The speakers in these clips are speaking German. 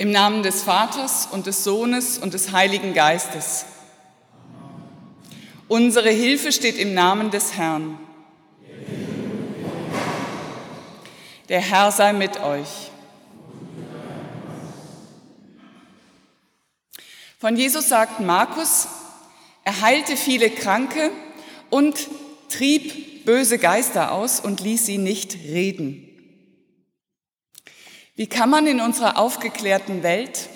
Im Namen des Vaters und des Sohnes und des Heiligen Geistes. Unsere Hilfe steht im Namen des Herrn. Der Herr sei mit euch. Von Jesus sagt Markus, er heilte viele Kranke und trieb böse Geister aus und ließ sie nicht reden. Wie kann man in unserer aufgeklärten Welt,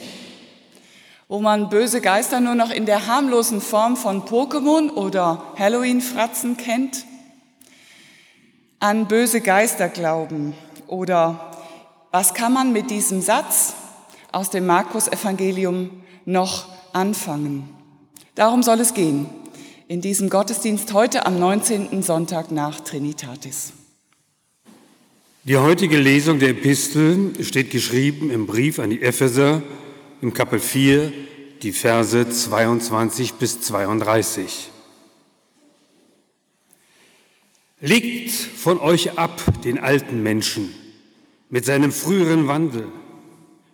wo man böse Geister nur noch in der harmlosen Form von Pokémon oder Halloween-Fratzen kennt, an böse Geister glauben? Oder was kann man mit diesem Satz aus dem Markus-Evangelium noch anfangen? Darum soll es gehen in diesem Gottesdienst heute am 19. Sonntag nach Trinitatis. Die heutige Lesung der Epistel steht geschrieben im Brief an die Epheser im Kapitel 4, die Verse 22 bis 32. Legt von euch ab den alten Menschen mit seinem früheren Wandel,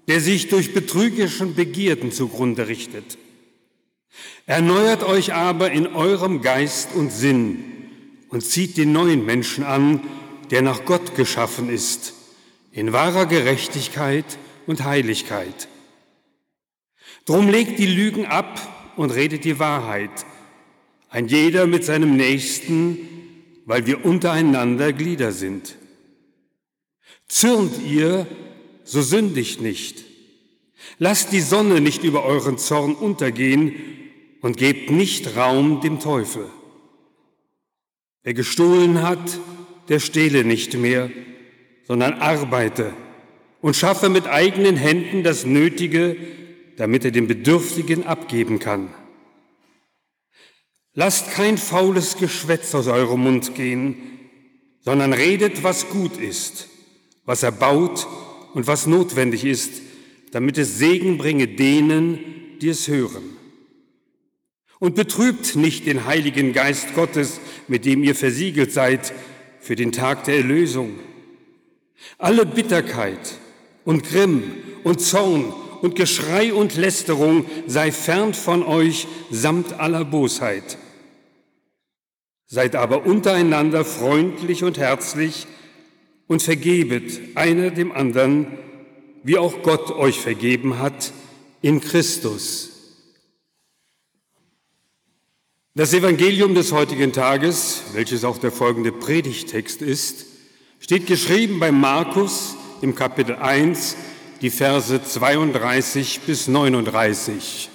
der sich durch betrügerischen Begierden zugrunde richtet. Erneuert euch aber in eurem Geist und Sinn und zieht den neuen Menschen an, der nach Gott geschaffen ist, in wahrer Gerechtigkeit und Heiligkeit. Drum legt die Lügen ab und redet die Wahrheit, ein jeder mit seinem Nächsten, weil wir untereinander Glieder sind. Zürnt ihr, so sündigt nicht. Lasst die Sonne nicht über euren Zorn untergehen und gebt nicht Raum dem Teufel. Wer gestohlen hat, der stehle nicht mehr, sondern arbeite und schaffe mit eigenen Händen das Nötige, damit er dem Bedürftigen abgeben kann. Lasst kein faules Geschwätz aus eurem Mund gehen, sondern redet, was gut ist, was erbaut und was notwendig ist, damit es Segen bringe denen, die es hören. Und betrübt nicht den Heiligen Geist Gottes, mit dem ihr versiegelt seid, für den Tag der Erlösung. Alle Bitterkeit und Grimm und Zorn und Geschrei und Lästerung sei fern von euch samt aller Bosheit. Seid aber untereinander freundlich und herzlich und vergebet einer dem anderen, wie auch Gott euch vergeben hat in Christus. Das Evangelium des heutigen Tages, welches auch der folgende Predigtext ist, steht geschrieben bei Markus im Kapitel 1, die Verse 32 bis 39.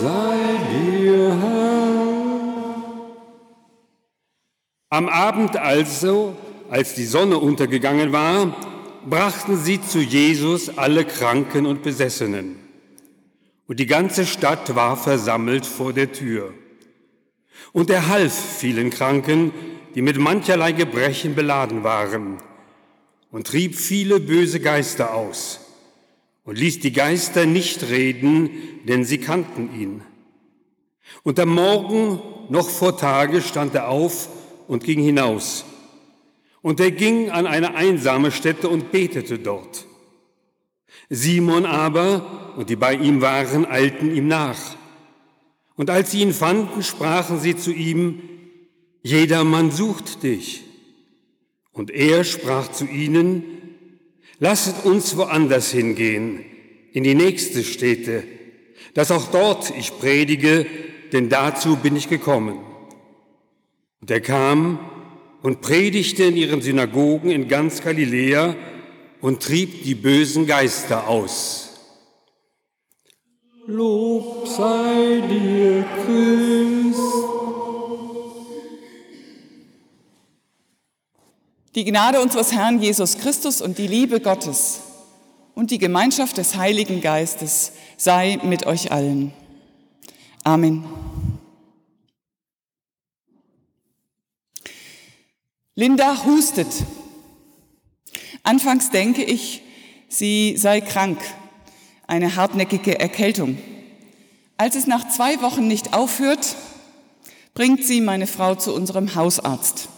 Sei dir Herr. Am Abend also, als die Sonne untergegangen war, brachten sie zu Jesus alle Kranken und Besessenen und die ganze Stadt war versammelt vor der Tür. Und er half vielen Kranken, die mit mancherlei Gebrechen beladen waren, und trieb viele böse Geister aus und ließ die Geister nicht reden, denn sie kannten ihn. Und am Morgen, noch vor Tage, stand er auf und ging hinaus. Und er ging an eine einsame Stätte und betete dort. Simon aber und die bei ihm waren, eilten ihm nach. Und als sie ihn fanden, sprachen sie zu ihm, Jedermann sucht dich. Und er sprach zu ihnen, Lasset uns woanders hingehen, in die nächste Städte, dass auch dort ich predige, denn dazu bin ich gekommen. Und er kam und predigte in ihren Synagogen in ganz Galiläa, und trieb die bösen Geister aus. Lob sei dir, Christ. Die Gnade unseres Herrn Jesus Christus und die Liebe Gottes und die Gemeinschaft des Heiligen Geistes sei mit euch allen. Amen. Linda hustet. Anfangs denke ich, sie sei krank, eine hartnäckige Erkältung. Als es nach zwei Wochen nicht aufhört, bringt sie meine Frau zu unserem Hausarzt.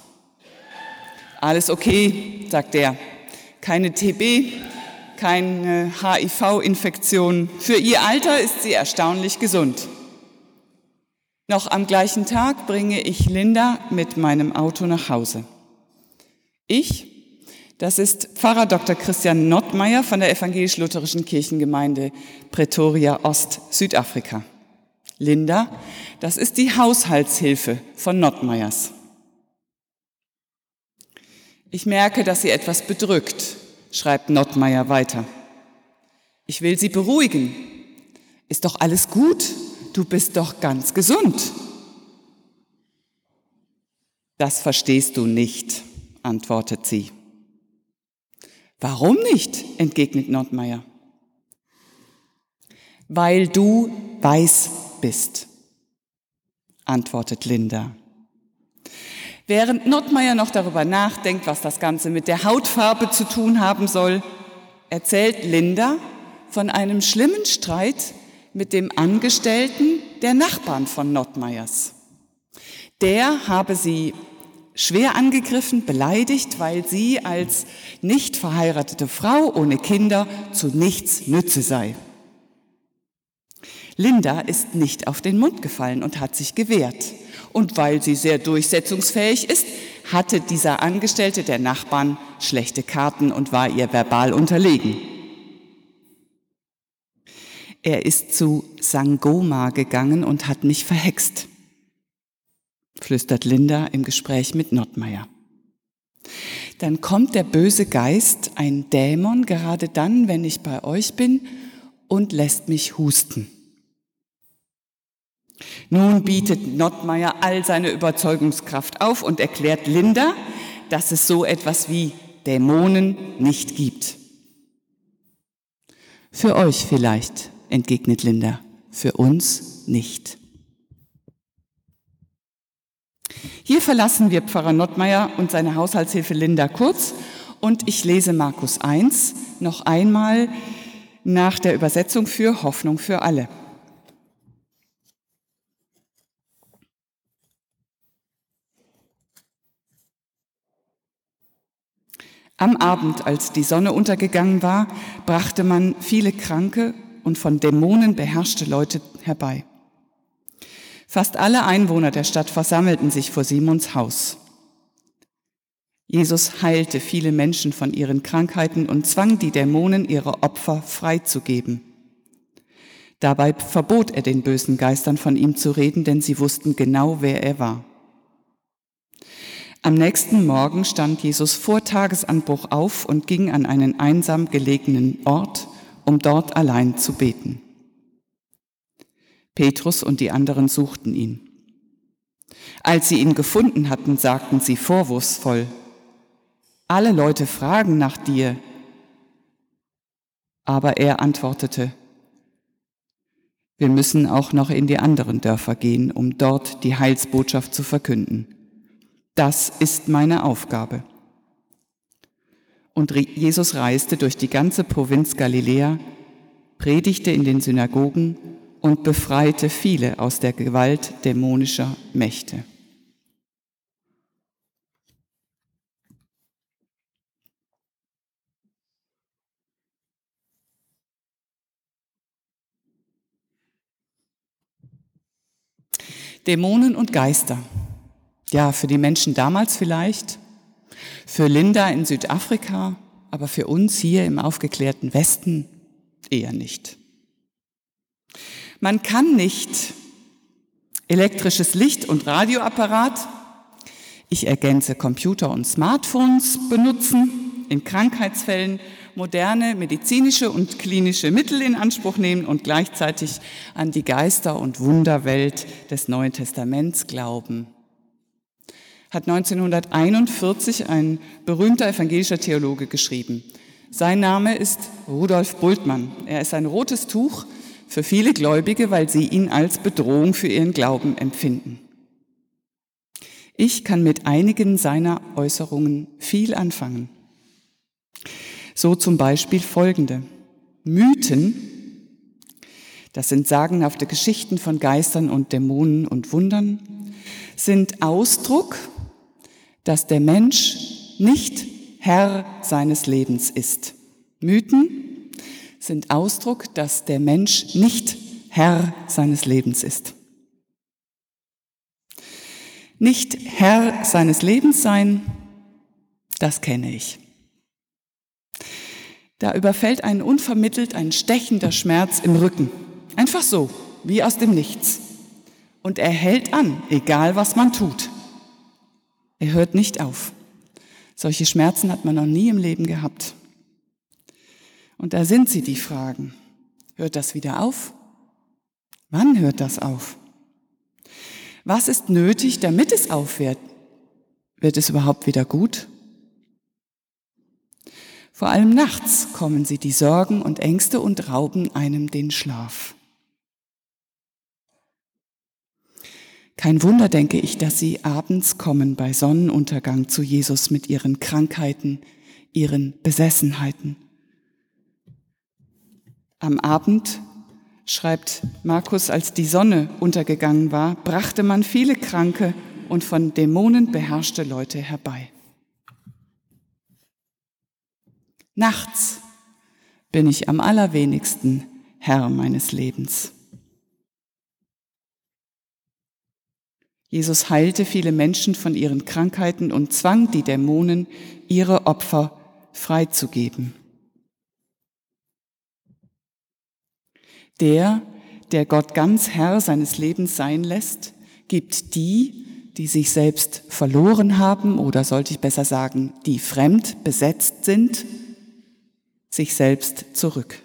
Alles okay, sagt er. Keine TB, keine HIV-Infektion. Für ihr Alter ist sie erstaunlich gesund. Noch am gleichen Tag bringe ich Linda mit meinem Auto nach Hause. Ich, das ist Pfarrer Dr. Christian Nottmeier von der evangelisch-lutherischen Kirchengemeinde Pretoria Ost, Südafrika. Linda, das ist die Haushaltshilfe von Nottmeiers. Ich merke, dass sie etwas bedrückt, schreibt Nottmeier weiter. Ich will sie beruhigen. Ist doch alles gut? Du bist doch ganz gesund. Das verstehst du nicht, antwortet sie. Warum nicht? entgegnet Nottmeier. Weil du weiß bist, antwortet Linda. Während Nottmeier noch darüber nachdenkt, was das Ganze mit der Hautfarbe zu tun haben soll, erzählt Linda von einem schlimmen Streit mit dem Angestellten der Nachbarn von Nottmeiers. Der habe sie schwer angegriffen, beleidigt, weil sie als nicht verheiratete Frau ohne Kinder zu nichts nütze sei. Linda ist nicht auf den Mund gefallen und hat sich gewehrt. Und weil sie sehr durchsetzungsfähig ist, hatte dieser Angestellte der Nachbarn schlechte Karten und war ihr verbal unterlegen. Er ist zu Sangoma gegangen und hat mich verhext, flüstert Linda im Gespräch mit Nottmeier. Dann kommt der böse Geist, ein Dämon, gerade dann, wenn ich bei euch bin, und lässt mich husten. Nun bietet Nottmeier all seine Überzeugungskraft auf und erklärt Linda, dass es so etwas wie Dämonen nicht gibt. Für euch vielleicht, entgegnet Linda, für uns nicht. Hier verlassen wir Pfarrer Nottmeier und seine Haushaltshilfe Linda Kurz und ich lese Markus 1 noch einmal nach der Übersetzung für Hoffnung für alle. Am Abend, als die Sonne untergegangen war, brachte man viele kranke und von Dämonen beherrschte Leute herbei. Fast alle Einwohner der Stadt versammelten sich vor Simons Haus. Jesus heilte viele Menschen von ihren Krankheiten und zwang die Dämonen, ihre Opfer freizugeben. Dabei verbot er den bösen Geistern von ihm zu reden, denn sie wussten genau, wer er war. Am nächsten Morgen stand Jesus vor Tagesanbruch auf und ging an einen einsam gelegenen Ort, um dort allein zu beten. Petrus und die anderen suchten ihn. Als sie ihn gefunden hatten, sagten sie vorwurfsvoll, alle Leute fragen nach dir. Aber er antwortete, wir müssen auch noch in die anderen Dörfer gehen, um dort die Heilsbotschaft zu verkünden. Das ist meine Aufgabe. Und Jesus reiste durch die ganze Provinz Galiläa, predigte in den Synagogen und befreite viele aus der Gewalt dämonischer Mächte. Dämonen und Geister. Ja, für die Menschen damals vielleicht, für Linda in Südafrika, aber für uns hier im aufgeklärten Westen eher nicht. Man kann nicht elektrisches Licht und Radioapparat, ich ergänze Computer und Smartphones benutzen, in Krankheitsfällen moderne medizinische und klinische Mittel in Anspruch nehmen und gleichzeitig an die Geister- und Wunderwelt des Neuen Testaments glauben hat 1941 ein berühmter evangelischer Theologe geschrieben. Sein Name ist Rudolf Bultmann. Er ist ein rotes Tuch für viele Gläubige, weil sie ihn als Bedrohung für ihren Glauben empfinden. Ich kann mit einigen seiner Äußerungen viel anfangen. So zum Beispiel folgende. Mythen, das sind sagenhafte Geschichten von Geistern und Dämonen und Wundern, sind Ausdruck dass der Mensch nicht Herr seines Lebens ist. Mythen sind Ausdruck, dass der Mensch nicht Herr seines Lebens ist. Nicht Herr seines Lebens sein, das kenne ich. Da überfällt einen unvermittelt ein stechender Schmerz im Rücken. Einfach so, wie aus dem Nichts. Und er hält an, egal was man tut. Er hört nicht auf. Solche Schmerzen hat man noch nie im Leben gehabt. Und da sind sie, die Fragen. Hört das wieder auf? Wann hört das auf? Was ist nötig, damit es aufhört? Wird es überhaupt wieder gut? Vor allem nachts kommen sie die Sorgen und Ängste und rauben einem den Schlaf. Kein Wunder, denke ich, dass sie abends kommen bei Sonnenuntergang zu Jesus mit ihren Krankheiten, ihren Besessenheiten. Am Abend, schreibt Markus, als die Sonne untergegangen war, brachte man viele kranke und von Dämonen beherrschte Leute herbei. Nachts bin ich am allerwenigsten Herr meines Lebens. Jesus heilte viele Menschen von ihren Krankheiten und zwang die Dämonen, ihre Opfer freizugeben. Der, der Gott ganz Herr seines Lebens sein lässt, gibt die, die sich selbst verloren haben oder sollte ich besser sagen, die fremd besetzt sind, sich selbst zurück.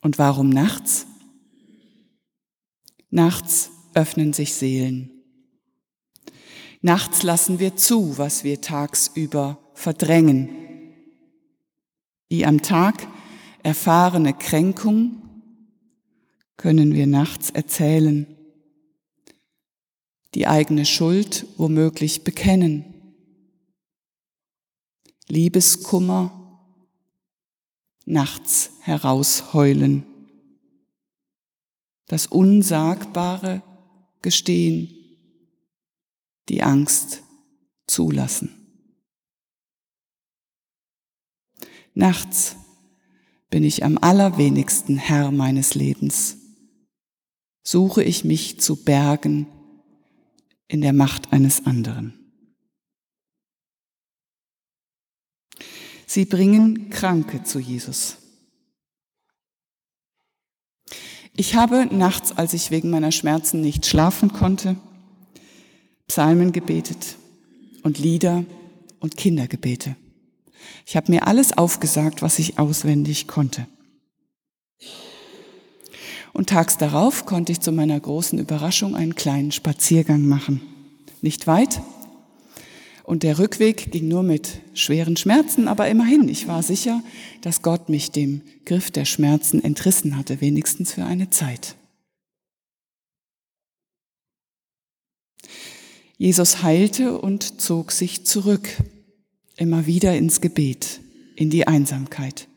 Und warum nachts? Nachts öffnen sich Seelen. Nachts lassen wir zu, was wir tagsüber verdrängen. Die am Tag erfahrene Kränkung können wir nachts erzählen. Die eigene Schuld womöglich bekennen. Liebeskummer nachts herausheulen. Das Unsagbare gestehen, die Angst zulassen. Nachts bin ich am allerwenigsten Herr meines Lebens. Suche ich mich zu bergen in der Macht eines anderen. Sie bringen Kranke zu Jesus. Ich habe nachts, als ich wegen meiner Schmerzen nicht schlafen konnte, Psalmen gebetet und Lieder und Kindergebete. Ich habe mir alles aufgesagt, was ich auswendig konnte. Und tags darauf konnte ich zu meiner großen Überraschung einen kleinen Spaziergang machen. Nicht weit, und der Rückweg ging nur mit schweren Schmerzen, aber immerhin, ich war sicher, dass Gott mich dem Griff der Schmerzen entrissen hatte, wenigstens für eine Zeit. Jesus heilte und zog sich zurück, immer wieder ins Gebet, in die Einsamkeit,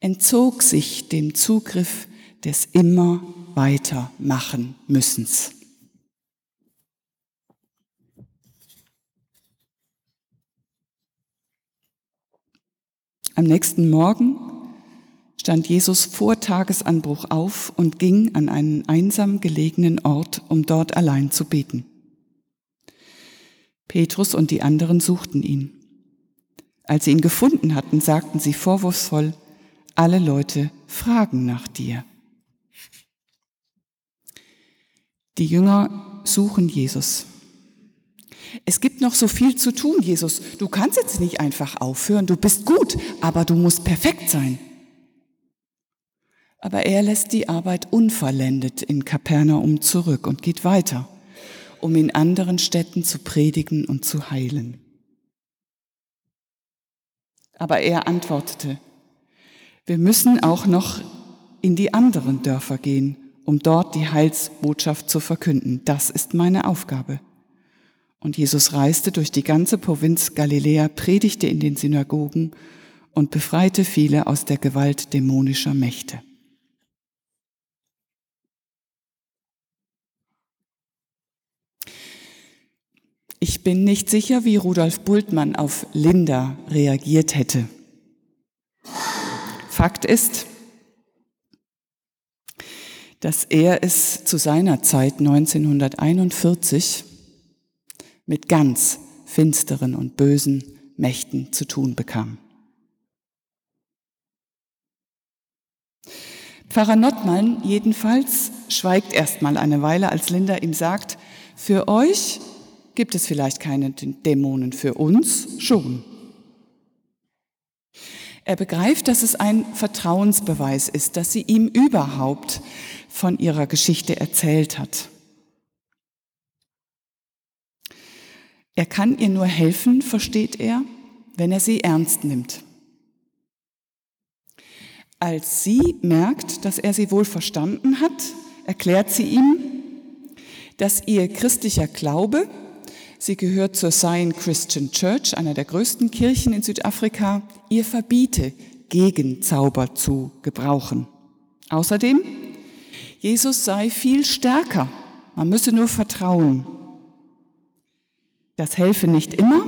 entzog sich dem Zugriff des immer weitermachen müssens. Am nächsten Morgen stand Jesus vor Tagesanbruch auf und ging an einen einsam gelegenen Ort, um dort allein zu beten. Petrus und die anderen suchten ihn. Als sie ihn gefunden hatten, sagten sie vorwurfsvoll, alle Leute fragen nach dir. Die Jünger suchen Jesus. Es gibt noch so viel zu tun, Jesus. Du kannst jetzt nicht einfach aufhören. Du bist gut, aber du musst perfekt sein. Aber er lässt die Arbeit unvollendet in Kapernaum zurück und geht weiter, um in anderen Städten zu predigen und zu heilen. Aber er antwortete, wir müssen auch noch in die anderen Dörfer gehen, um dort die Heilsbotschaft zu verkünden. Das ist meine Aufgabe. Und Jesus reiste durch die ganze Provinz Galiläa, predigte in den Synagogen und befreite viele aus der Gewalt dämonischer Mächte. Ich bin nicht sicher, wie Rudolf Bultmann auf Linda reagiert hätte. Fakt ist, dass er es zu seiner Zeit 1941 mit ganz finsteren und bösen Mächten zu tun bekam. Pfarrer Nottmann jedenfalls schweigt erstmal eine Weile, als Linda ihm sagt, für euch gibt es vielleicht keine Dämonen, für uns schon. Er begreift, dass es ein Vertrauensbeweis ist, dass sie ihm überhaupt von ihrer Geschichte erzählt hat. Er kann ihr nur helfen, versteht er, wenn er sie ernst nimmt. Als sie merkt, dass er sie wohl verstanden hat, erklärt sie ihm, dass ihr christlicher Glaube, sie gehört zur Zion Christian Church, einer der größten Kirchen in Südafrika, ihr verbiete, Gegenzauber zu gebrauchen. Außerdem, Jesus sei viel stärker, man müsse nur vertrauen. Das helfe nicht immer,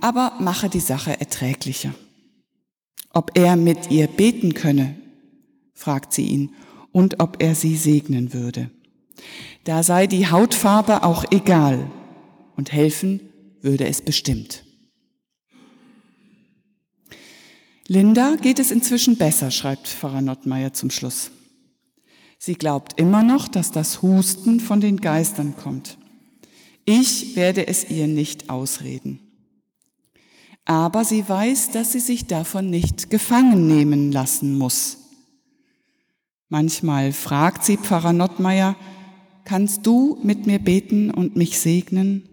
aber mache die Sache erträglicher. Ob er mit ihr beten könne, fragt sie ihn, und ob er sie segnen würde. Da sei die Hautfarbe auch egal, und helfen würde es bestimmt. Linda geht es inzwischen besser, schreibt Pfarrer Nottmeier zum Schluss. Sie glaubt immer noch, dass das Husten von den Geistern kommt. Ich werde es ihr nicht ausreden aber sie weiß, dass sie sich davon nicht gefangen nehmen lassen muss. Manchmal fragt sie Pfarrer Nottmeier, kannst du mit mir beten und mich segnen?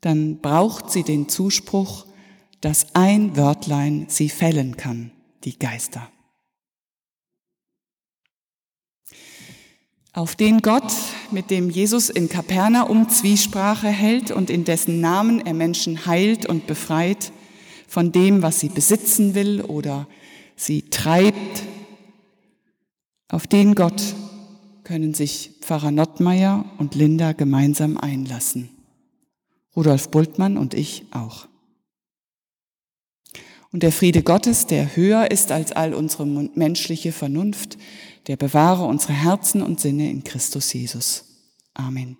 Dann braucht sie den Zuspruch, dass ein Wörtlein sie fällen kann, die Geister. auf den Gott, mit dem Jesus in Kapernaum Zwiesprache hält und in dessen Namen er Menschen heilt und befreit von dem, was sie besitzen will oder sie treibt, auf den Gott können sich Pfarrer Nottmeier und Linda gemeinsam einlassen. Rudolf Bultmann und ich auch. Und der Friede Gottes, der höher ist als all unsere menschliche Vernunft, der bewahre unsere Herzen und Sinne in Christus Jesus. Amen.